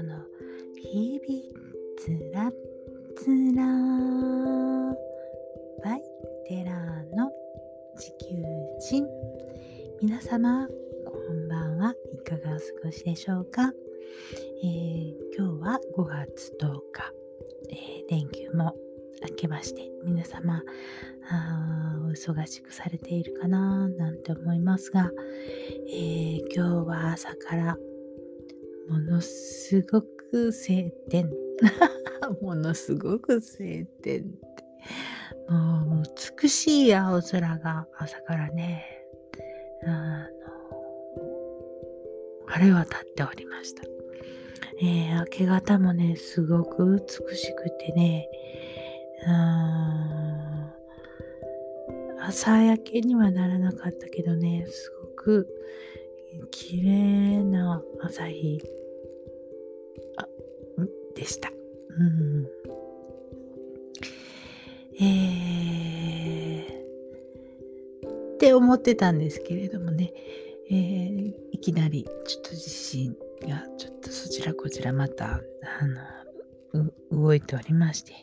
雅子の日々つらつらバイテラーの地球人。皆様こんばんはいかがお過ごしでしょうか、えー、今日は5月10日、えー、連休も明けまして皆様あお忙しくされているかななんて思いますが、えー、今日は朝からすごく晴天。ものすごく晴天って。もう美しい青空が朝からね。あの晴れ渡っておりました、えー、明け方もねすごく美しくてね。朝焼けにはならなかったけどねすごく綺麗な朝日でした。うん、えー、って思ってたんですけれどもね、えー、いきなりちょっと地震がちょっとそちらこちらまたあの動いておりまして、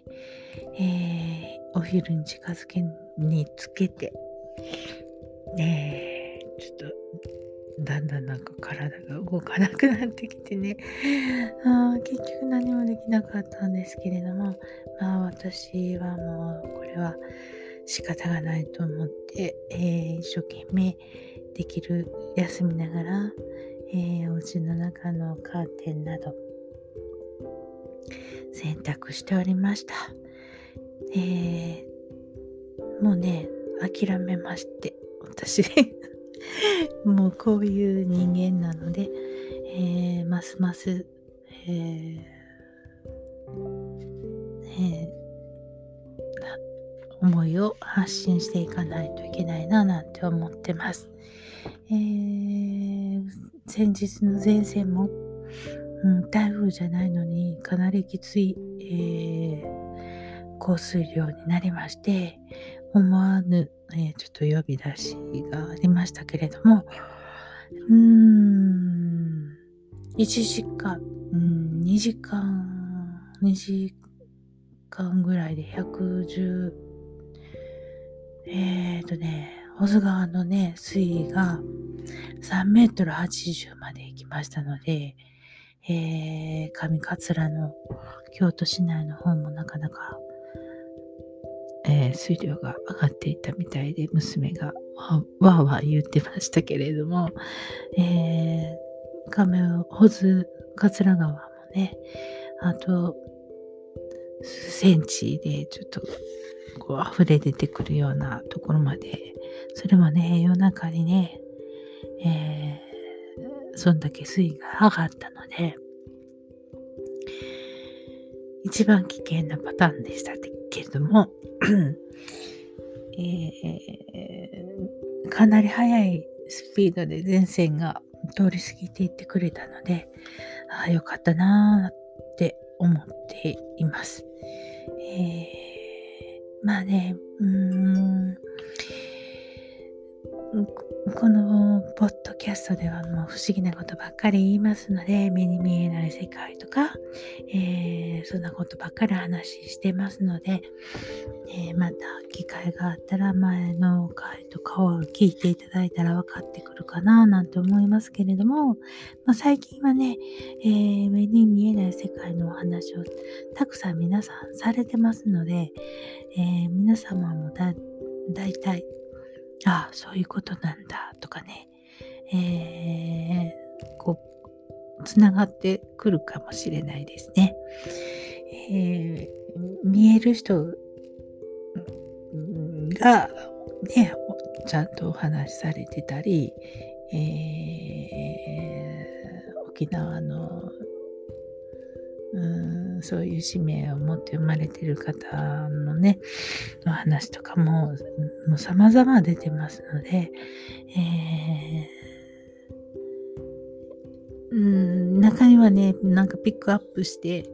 えー、お昼に近づけにつけて、ねちょっとだんだんなんか体が動かなくなってきてね あ結局何もできなかったんですけれどもまあ私はもうこれは仕方がないと思って、えー、一生懸命できる休みながら、えー、お家の中のカーテンなど洗濯しておりました。えー、もうね諦めまして私 もうこういう人間なので、えー、ますます、えーえー、思いを発信していかないといけないななんて思ってます。えー、先日の前線も、うん、台風じゃないのにかなりきつい、えー、降水量になりまして思わぬえ、ちょっと呼び出しがありましたけれども、うーん、1時間、うん、2時間、2時間ぐらいで110、えっ、ー、とね、保津川のね、水位が3メートル80まで行きましたので、えー、上桂の京都市内の方もなかなかえー、水量が上がっていたみたいで、娘がわーわー言ってましたけれども、えー、亀、保津桂川もね、あと、数センチでちょっとこう溢れ出てくるようなところまで、それもね、夜中にね、えー、そんだけ水位が上がったので、一番危険なパターンでしたけれども、えー、かなり速いスピードで前線が通り過ぎていってくれたので、ああ、よかったなーって思っています。えー、まあね、うーん、このポッドキャストではもう不思議なことばっかり言いますので、目に見えない世界とか、えー、そんなことばっかり話してますので、えー、また機会があったら前の回とかを聞いていただいたら分かってくるかななんて思いますけれども、まあ、最近はね、えー、目に見えない世界のお話をたくさん皆さんされてますので、え皆様もだ大体あ、そういうことなんだとかね、えー、こう、つながってくるかもしれないですね。えー、見える人が、ね、ちゃんとお話しされてたり、えー、沖縄のうんそういう使命を持って生まれてる方のね、の話とかも、もう様々出てますので、えー、うん中にはね、なんかピックアップして、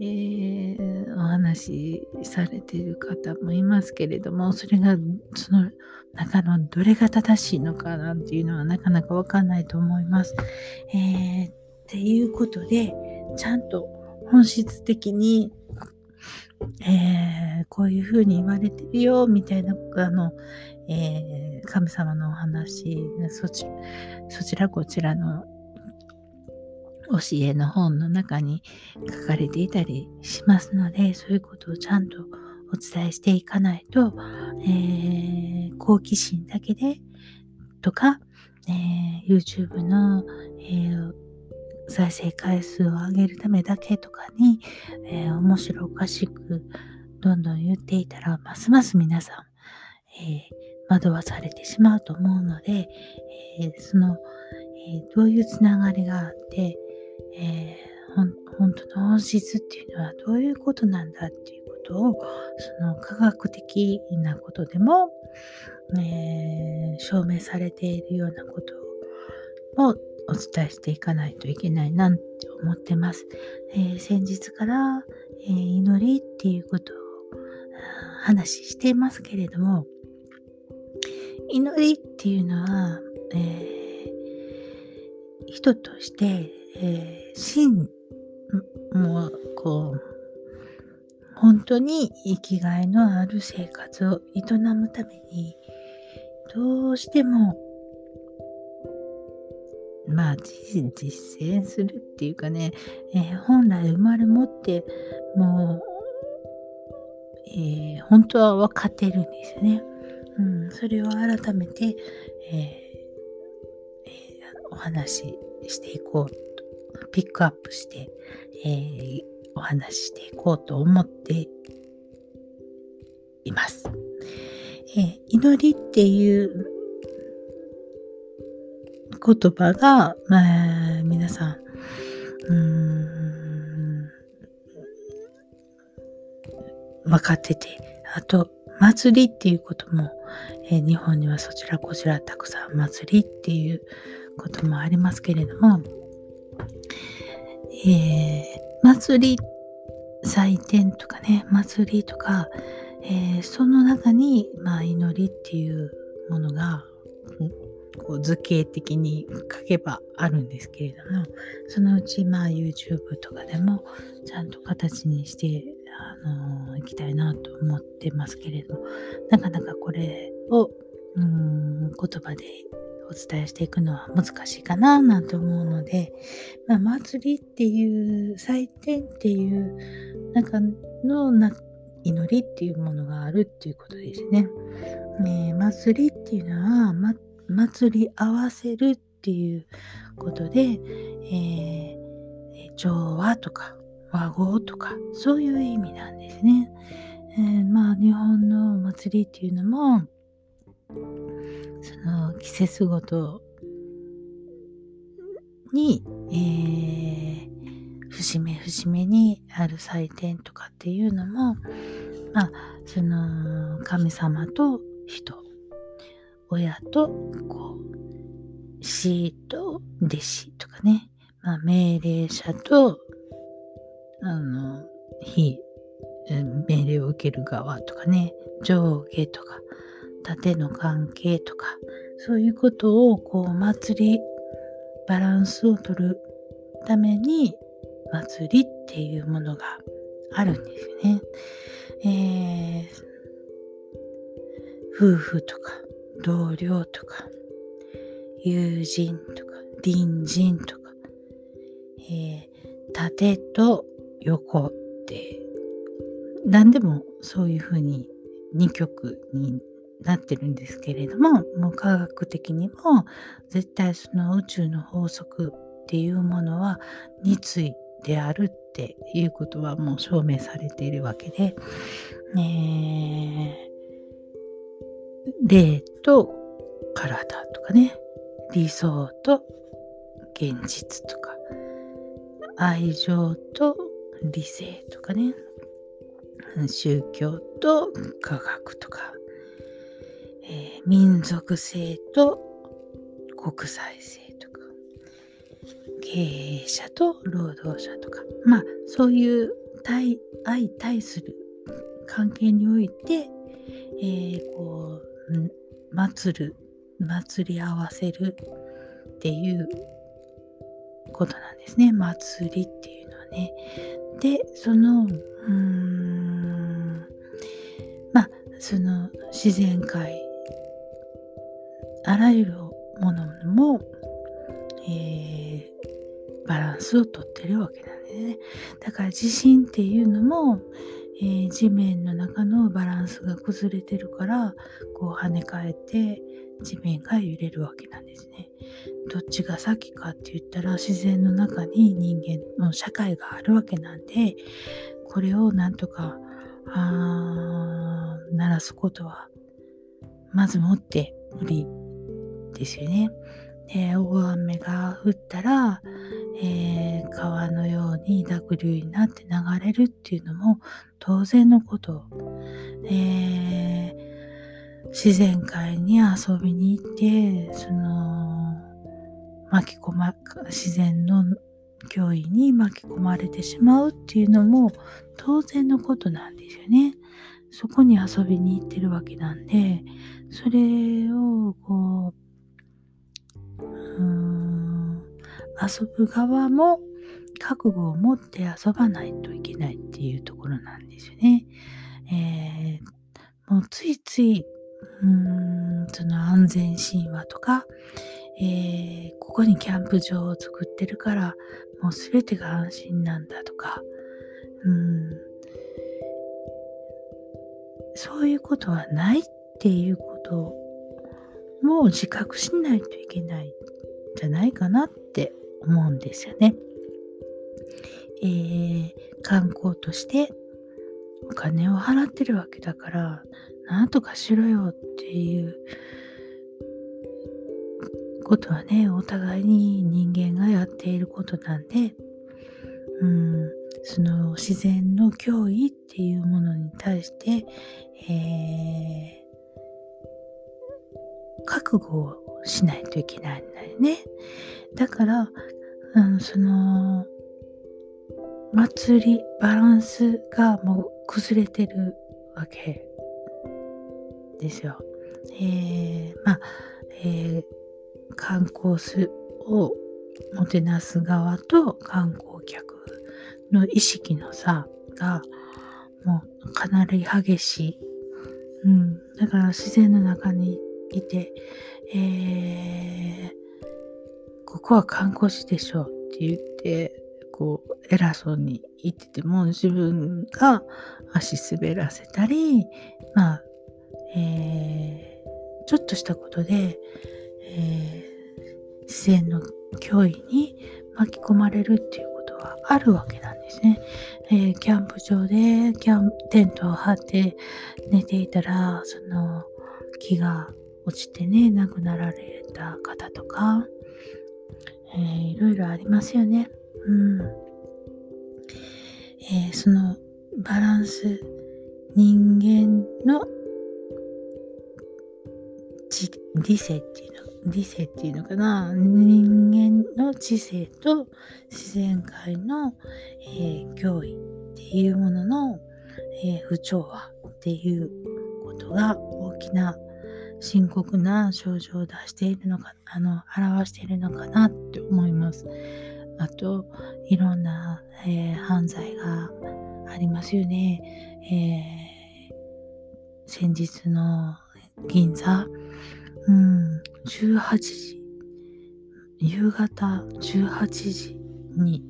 えー、お話しされてる方もいますけれども、それがその中のどれが正しいのかなんていうのはなかなかわかんないと思います。えー、っていうことで、ちゃんと本質的に、えー、こういうふうに言われてるよみたいなあの、えー、神様のお話そちそちらこちらの教えの本の中に書かれていたりしますのでそういうことをちゃんとお伝えしていかないと、えー、好奇心だけでとか、えー、YouTube の、えー、再生回数を上げるためだけとかに、えー、面白おかしくどんどん言っていたら、ますます皆さん、えー惑わされてしまうと思うので、えその、えどういうつながりがあって、え本当の本質っていうのはどういうことなんだっていうことを、その科学的なことでも、え、証明されているようなことをお伝えしていかないといけないなって思ってます。えー、先日から、えー、祈りっていうことを話していますけれども、祈りっていうのは、えー、人として、えー、真もうこう本当に生きがいのある生活を営むためにどうしてもまあ実践するっていうかね、えー、本来生まれ持ってもう、えー、本当は分かってるんですよね。うん、それを改めて、えーえお話ししていこうと、ピックアップして、えお話ししていこうと思っています。え祈りっていう言葉が、まあ、皆さん、うん、分かってて、あと、祭りっていうことも、えー、日本にはそちらこちらたくさん祭りっていうこともありますけれども、えー、祭り、祭典とかね、祭りとか、えー、その中に、まあ、祈りっていうものが、こう図形的に書けばあるんですけれども、そのうちまあ YouTube とかでもちゃんと形にして、あのー、いきたいなと思ってますけれども、なかなかこれを、うん、言葉でお伝えしていくのは難しいかななんて思うので、まあ、祭りっていう祭典っていう中のな祈りっていうものがあるっていうことですね。えー、祭りっていうのは、祭り合わせるっていうことで、えー、調和とか和合とかそういう意味なんですね。えー、まあ日本のお祭りっていうのもその季節ごとに、えー、節目節目にある祭典とかっていうのもまあその神様と人親とこう師と弟子とかね、まあ、命令者とあの非命令を受ける側とかね上下とか縦の関係とかそういうことをこう祭りバランスを取るために祭りっていうものがあるんですよね。えー、夫婦とか同僚とか、友人とか、隣人とか、えー、縦と横って、何でもそういうふうに2曲になってるんですけれども、もう科学的にも絶対その宇宙の法則っていうものは熱意であるっていうことはもう証明されているわけで、えー霊と体とかね、理想と現実とか、愛情と理性とかね、宗教と科学とか、えー、民族性と国際性とか、経営者と労働者とか、まあそういう対相対する関係において、えー、こう祭る祭り合わせるっていうことなんですね祭りっていうのはね。で、その、うーん、まあ、その自然界、あらゆるものも、えー、バランスをとってるわけなんですね。だから地震っていうのも、えー、地面の中のバランスが崩れてるからこう跳ね返って地面が揺れるわけなんですね。どっちが先かって言ったら自然の中に人間の社会があるわけなんでこれをなんとかあ鳴らすことはまずもって無理ですよね。で大雨が降ったら、えー、川のように濁流になって流れるっていうのも当然のこと。えー、自然界に遊びに行って、その、巻き込ま、自然の脅威に巻き込まれてしまうっていうのも当然のことなんですよね。そこに遊びに行ってるわけなんで、それをこう、うん、遊ぶ側も覚悟を持って遊ばないといけないっていうところなんですよね。えー、もうついつい、うーん、その安全神話とか、えー、ここにキャンプ場を作ってるから、もう全てが安心なんだとか、うん、そういうことはないっていうことも自覚しないといけないんじゃないかなって思うんですよね。えー、観光としてお金を払ってるわけだから、なんとかしろよっていうことはね、お互いに人間がやっていることなんで、うん、その自然の脅威っていうものに対して、えー、覚悟をしないといけないんだよね。だから、うん、その祭り、バランスがもう崩れてるわけですよ。えー、まあ、えー、観光すをもてなす側と観光客の意識の差がもうかなり激しい。うん。だから自然の中にいて、えー、ここは観光地でしょうって言って、こう偉そうに言ってても自分が足滑らせたりまあ、えー、ちょっとしたことで、えー、自然の脅威に巻き込まれるっていうことはあるわけなんですね。えー、キャンプ場でキャンテントを張って寝ていたらその木が落ちてね亡くなられた方とか、えー、いろいろありますよね。うん。えー、そのバランス、人間の理性っていうの、理性っていうのかな、人間の知性と自然界の、えー、脅威っていうものの、えー、不調和っていうことが大きな深刻な症状を出しているのか、あの、表しているのかなって思います。あと、いろんな、えー、犯罪がありますよね。えー、先日の銀座、うん、18時、夕方18時に、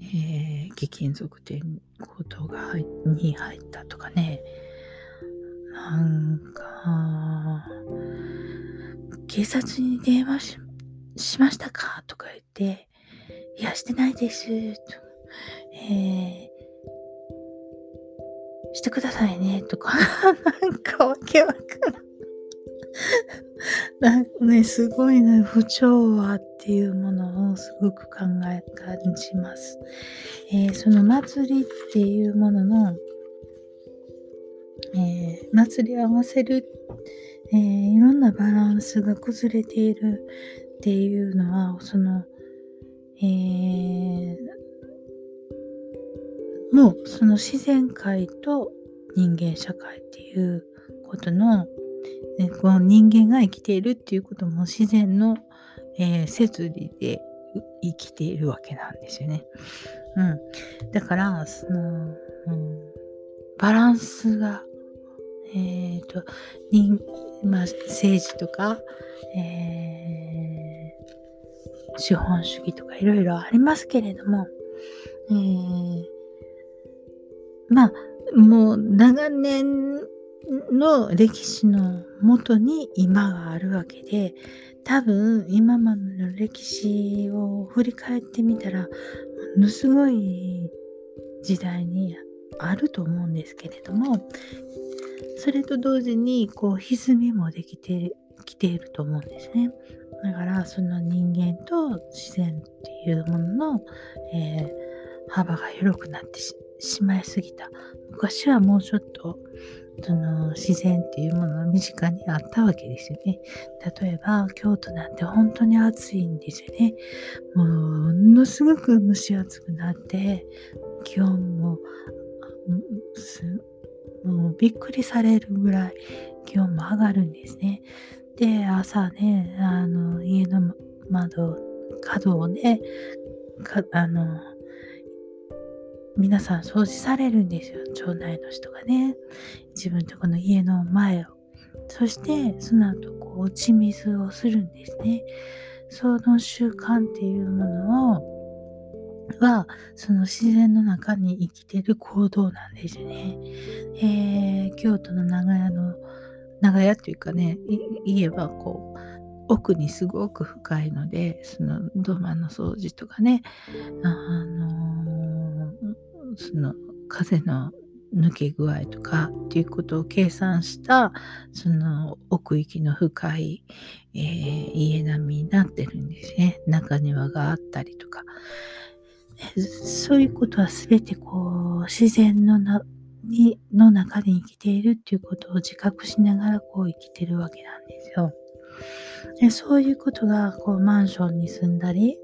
えー、貴金属店強盗がに入ったとかね、なんか、警察に電話しましたか？とか言って、いや、してないです。とえー、してくださいね。とか、なんかわけわかんない。なんかね、すごいね、不調和っていうものをすごく考え、感じます。えー、その祭りっていうものの、えー、祭り合わせる、えー、いろんなバランスが崩れているっていうのは、その、えー、もうその自然界と人間社会っていうことの、ね、この人間が生きているっていうことも自然の、えー、摂理で生きているわけなんですよね。うん。だから、その、うん、バランスが、えっ、ー、と、人、まあ、政治とか、えー、資本主義とかいろいろありますけれども、えー、まあ、もう長年の歴史のもとに今があるわけで、多分今までの歴史を振り返ってみたら、ものすごい時代にあると思うんですけれども、それと同時にこう歪みもできてきていると思うんですね。だからその人間と自然っていうものの、えー、幅が広くなってしまいすぎた。昔はもうちょっとその自然っていうものの身近にあったわけですよね。例えば京都なんて本当に暑いんですよね。ものすごく蒸し暑くなって気温ももうびっくりされるぐらい気温も上がるんですね。で朝ねあの家の窓角をねあの皆さん掃除されるんですよ。町内の人がね。自分とこの家の前を。そして、その後、こう、打ち水をするんですね。その習慣っていうものを、は、その自然の中に生きてる行動なんですね。えー、京都の長屋の、長屋っていうかね、家はこう、奥にすごく深いので、その土間の掃除とかね、あのー、その風の抜け具合とかっていうことを計算したその奥行きの深い、えー、家並みになってるんですね。中庭があったりとか。そういうことは全てこう自然のなにの中で生きているっていうことを自覚しながらこう生きてるわけなんですよ。でそういうことがこうマンションに住んだり、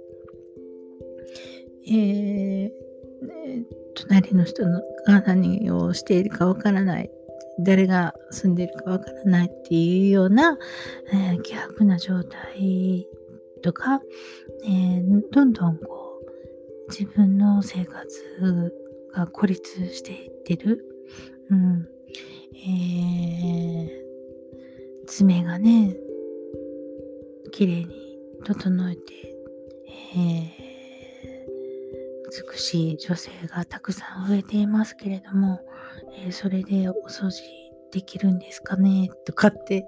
えー、隣の人が何をしているかわからない誰が住んでいるかわからないっていうような、えー、希薄な状態とか、えー、どんどんこう自分の生活が孤立していってる、うん。えー、爪がね綺麗に整えて、えー美しい女性がたくさん増えていますけれども、えー、それでお掃除できるんですかね？とかって、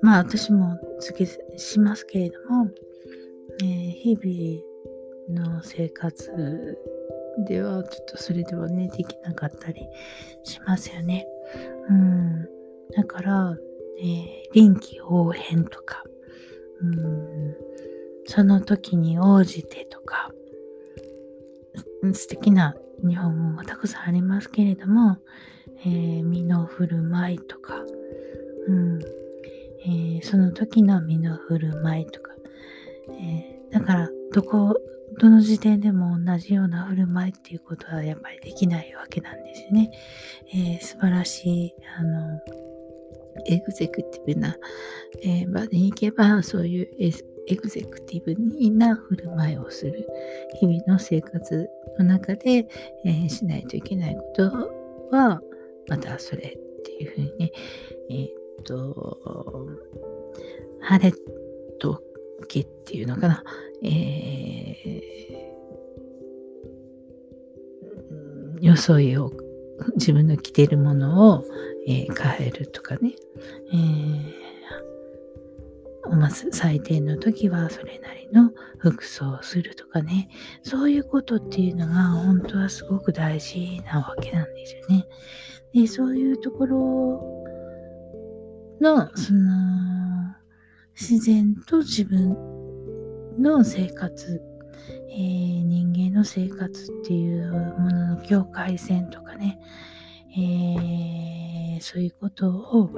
まあ私も次しますけれども、えー、日々の生活ではちょっとそれではね、できなかったりしますよね。うん。だから、えー、臨機応変とか、うん、その時に応じてとか、素敵な日本語がたくさんありますけれども、えー、身の振る舞いとか、うんえー、その時の身の振る舞いとか、えー、だからどこどの時点でも同じような振る舞いっていうことはやっぱりできないわけなんですね。えー、素晴らしいあのエグゼクティブな、えー、場に行けばそういうエグゼクティブな振る舞いをする日々の生活の中で、えー、しないといけないことはまたそれっていうふうにねえー、っと晴れとけっていうのかな、えー、装いを自分の着てるものを、えー、変えるとかね、えーまず最低の時はそれなりの服装をするとかね、そういうことっていうのが本当はすごく大事なわけなんですよね。で、そういうところの、その、自然と自分の生活、えー、人間の生活っていうものの境界線とかね、えー、そういうことを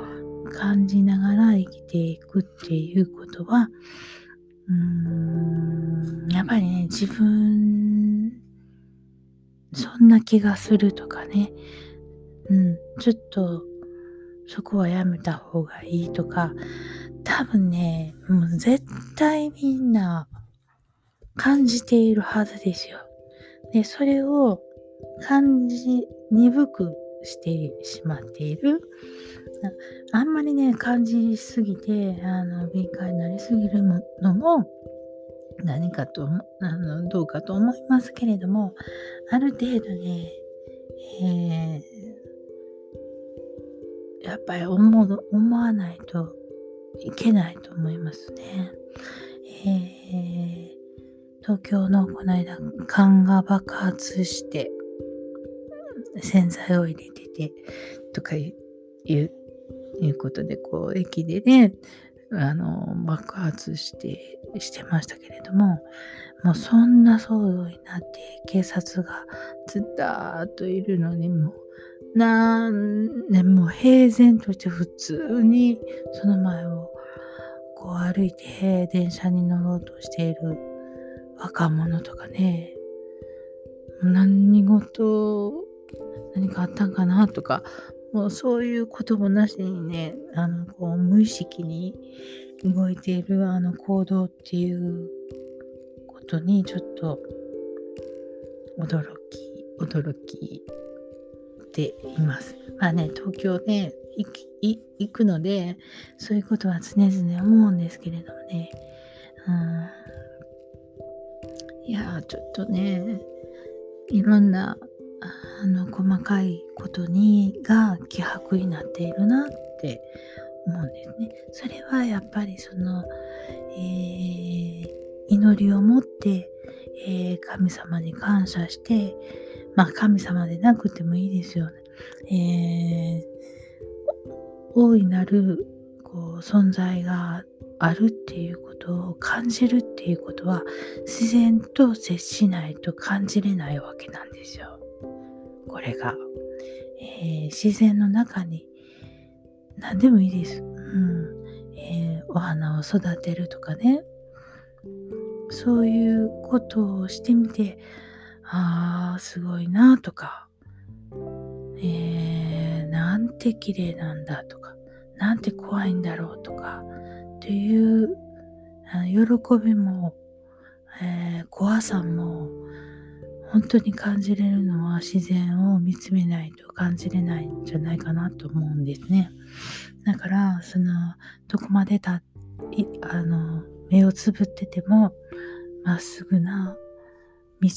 感じながら生きていくっていうことは、うーん、やっぱりね、自分、そんな気がするとかね、うん、ちょっと、そこはやめた方がいいとか、多分ね、もう絶対みんな感じているはずですよ。で、それを感じ、鈍くしてしまっている。あんまりね、感じすぎて、あの、敏感になりすぎるのも、何かと、あの、どうかと思いますけれども、ある程度ね、えー、やっぱり思思わないといけないと思いますね。えー、東京のこの間、缶が爆発して、洗剤を入れてて、とかいう、いうことで、こう、駅でね、あの、爆発して、してましたけれども、もうそんな騒動になって、警察がずっーっといるのにも、なんね、も平然として普通にその前をこう歩いて電車に乗ろうとしている若者とかね、何事、何かあったんかなとか、もうそういうこともなしにね、あの、こう無意識に動いているあの行動っていうことにちょっと驚き、驚き。ています。まあね、東京ね、行くので、そういうことは常々思うんですけれどもね。うん、いやちょっとね、いろんな、あの、細かいことに、が希薄になっているなって思うんですね。それはやっぱりその、えー、祈りを持って、えー、神様に感謝して、まあ神様でなくてもいいですよね。えー大いなるこう存在があるっていうことを感じるっていうことは自然と接しないと感じれないわけなんですよ。これが、えー、自然の中に何でもいいです。うんえー、お花を育てるとかねそういうことをしてみてああすごいなとか、えー、なんて綺麗なんだとか。なんて怖いんだろうとか。っていう喜びも、えー、怖さも本当に感じれるのは自然を見つめないと感じれないんじゃないかなと思うんですね。だからそのどこまでたあの目をつぶっててもまっすぐな道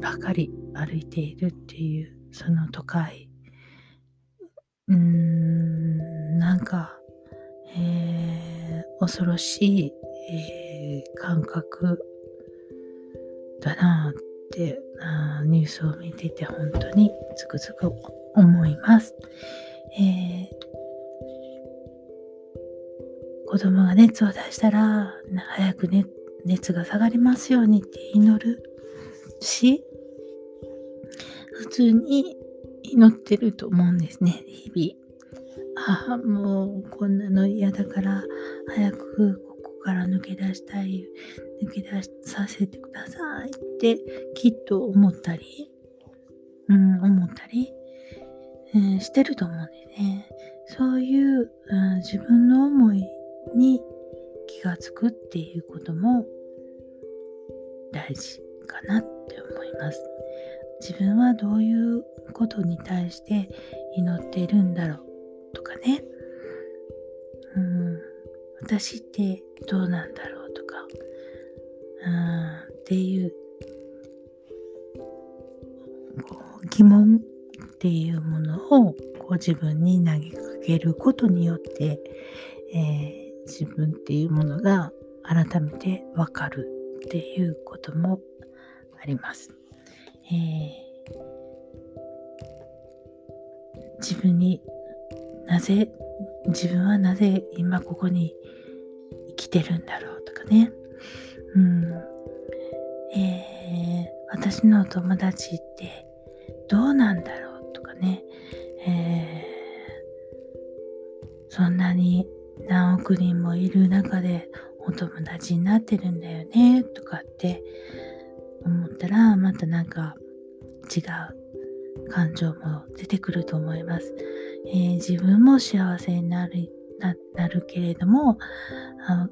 ばかり歩いているっていうその都会うーんなんか、えー、恐ろしい、えー、感覚だなってあニュースを見てて本当につくづく思います。えー、子供が熱を出したら早く、ね、熱が下がりますようにって祈るし普通に祈ってると思うんですね、日々。ああ、もうこんなの嫌だから、早くここから抜け出したい、抜け出させてくださいってきっと思ったり、うん、思ったり、えー、してると思うんですね。そういう、うん、自分の思いに気がつくっていうことも大事かなって思います。自分はどういうことに対して祈っているんだろうとかね、うん、私ってどうなんだろうとか、うん、っていう疑問っていうものをこう自分に投げかけることによって、えー、自分っていうものが改めてわかるっていうこともあります。えー、自分になぜ自分はなぜ今ここに生きてるんだろうとかね、うん。えー、私の友達ってどうなんだろうとかね、えー、そんなに何億人もいる中でお友達になってるんだよねとかってらまたなんか違う感情も出てくると思います。えー、自分も幸せになるななるけれどもあ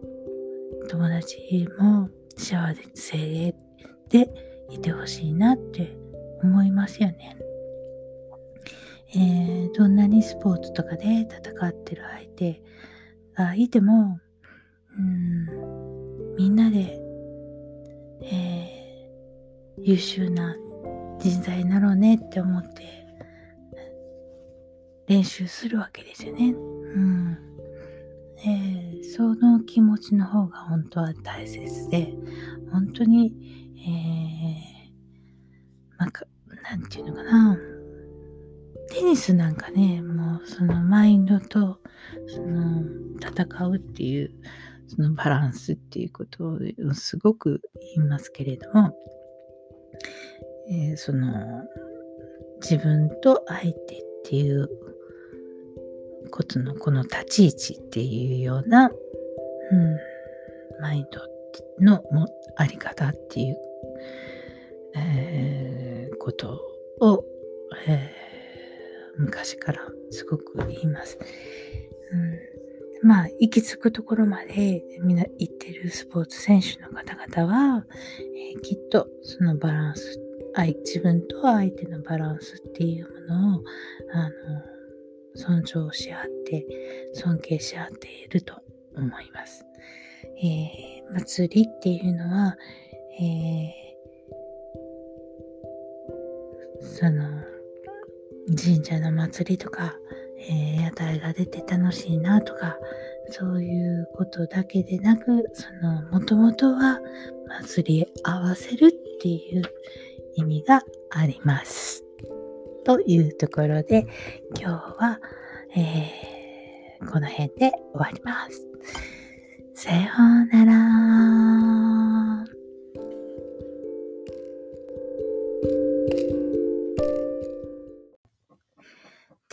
友達も幸せででいてほしいなって思いますよね。えー、どんなにスポーツとかで戦ってる相手がいても、うん、みんなで、えー、優秀な人材になろうねって思って練習するわけですよね。うん。えー、その気持ちの方が本当は大切で、本当に、えー、まあ、なんていうのかな。テニスなんかね、もうそのマインドと、その戦うっていう、そのバランスっていうことをすごく言いますけれども、えー、その自分と相手っていうことのこの立ち位置っていうような、うん、マインドのもあり方っていう、えー、ことを、えー、昔からすごく言います。うん、まあ、行き着くところまでみんな行ってるスポーツ選手の方々は、えー、きっとそのバランス、自分と相手のバランスっていうものを、あの、尊重し合って、尊敬し合っていると思います。えー、祭りっていうのは、えー、その、神社の祭りとか、えー、屋台が出て楽しいなとか、そういうことだけでなく、その、もともとは祭り合わせるっていう意味があります。というところで、今日は、えー、この辺で終わります。さようなら。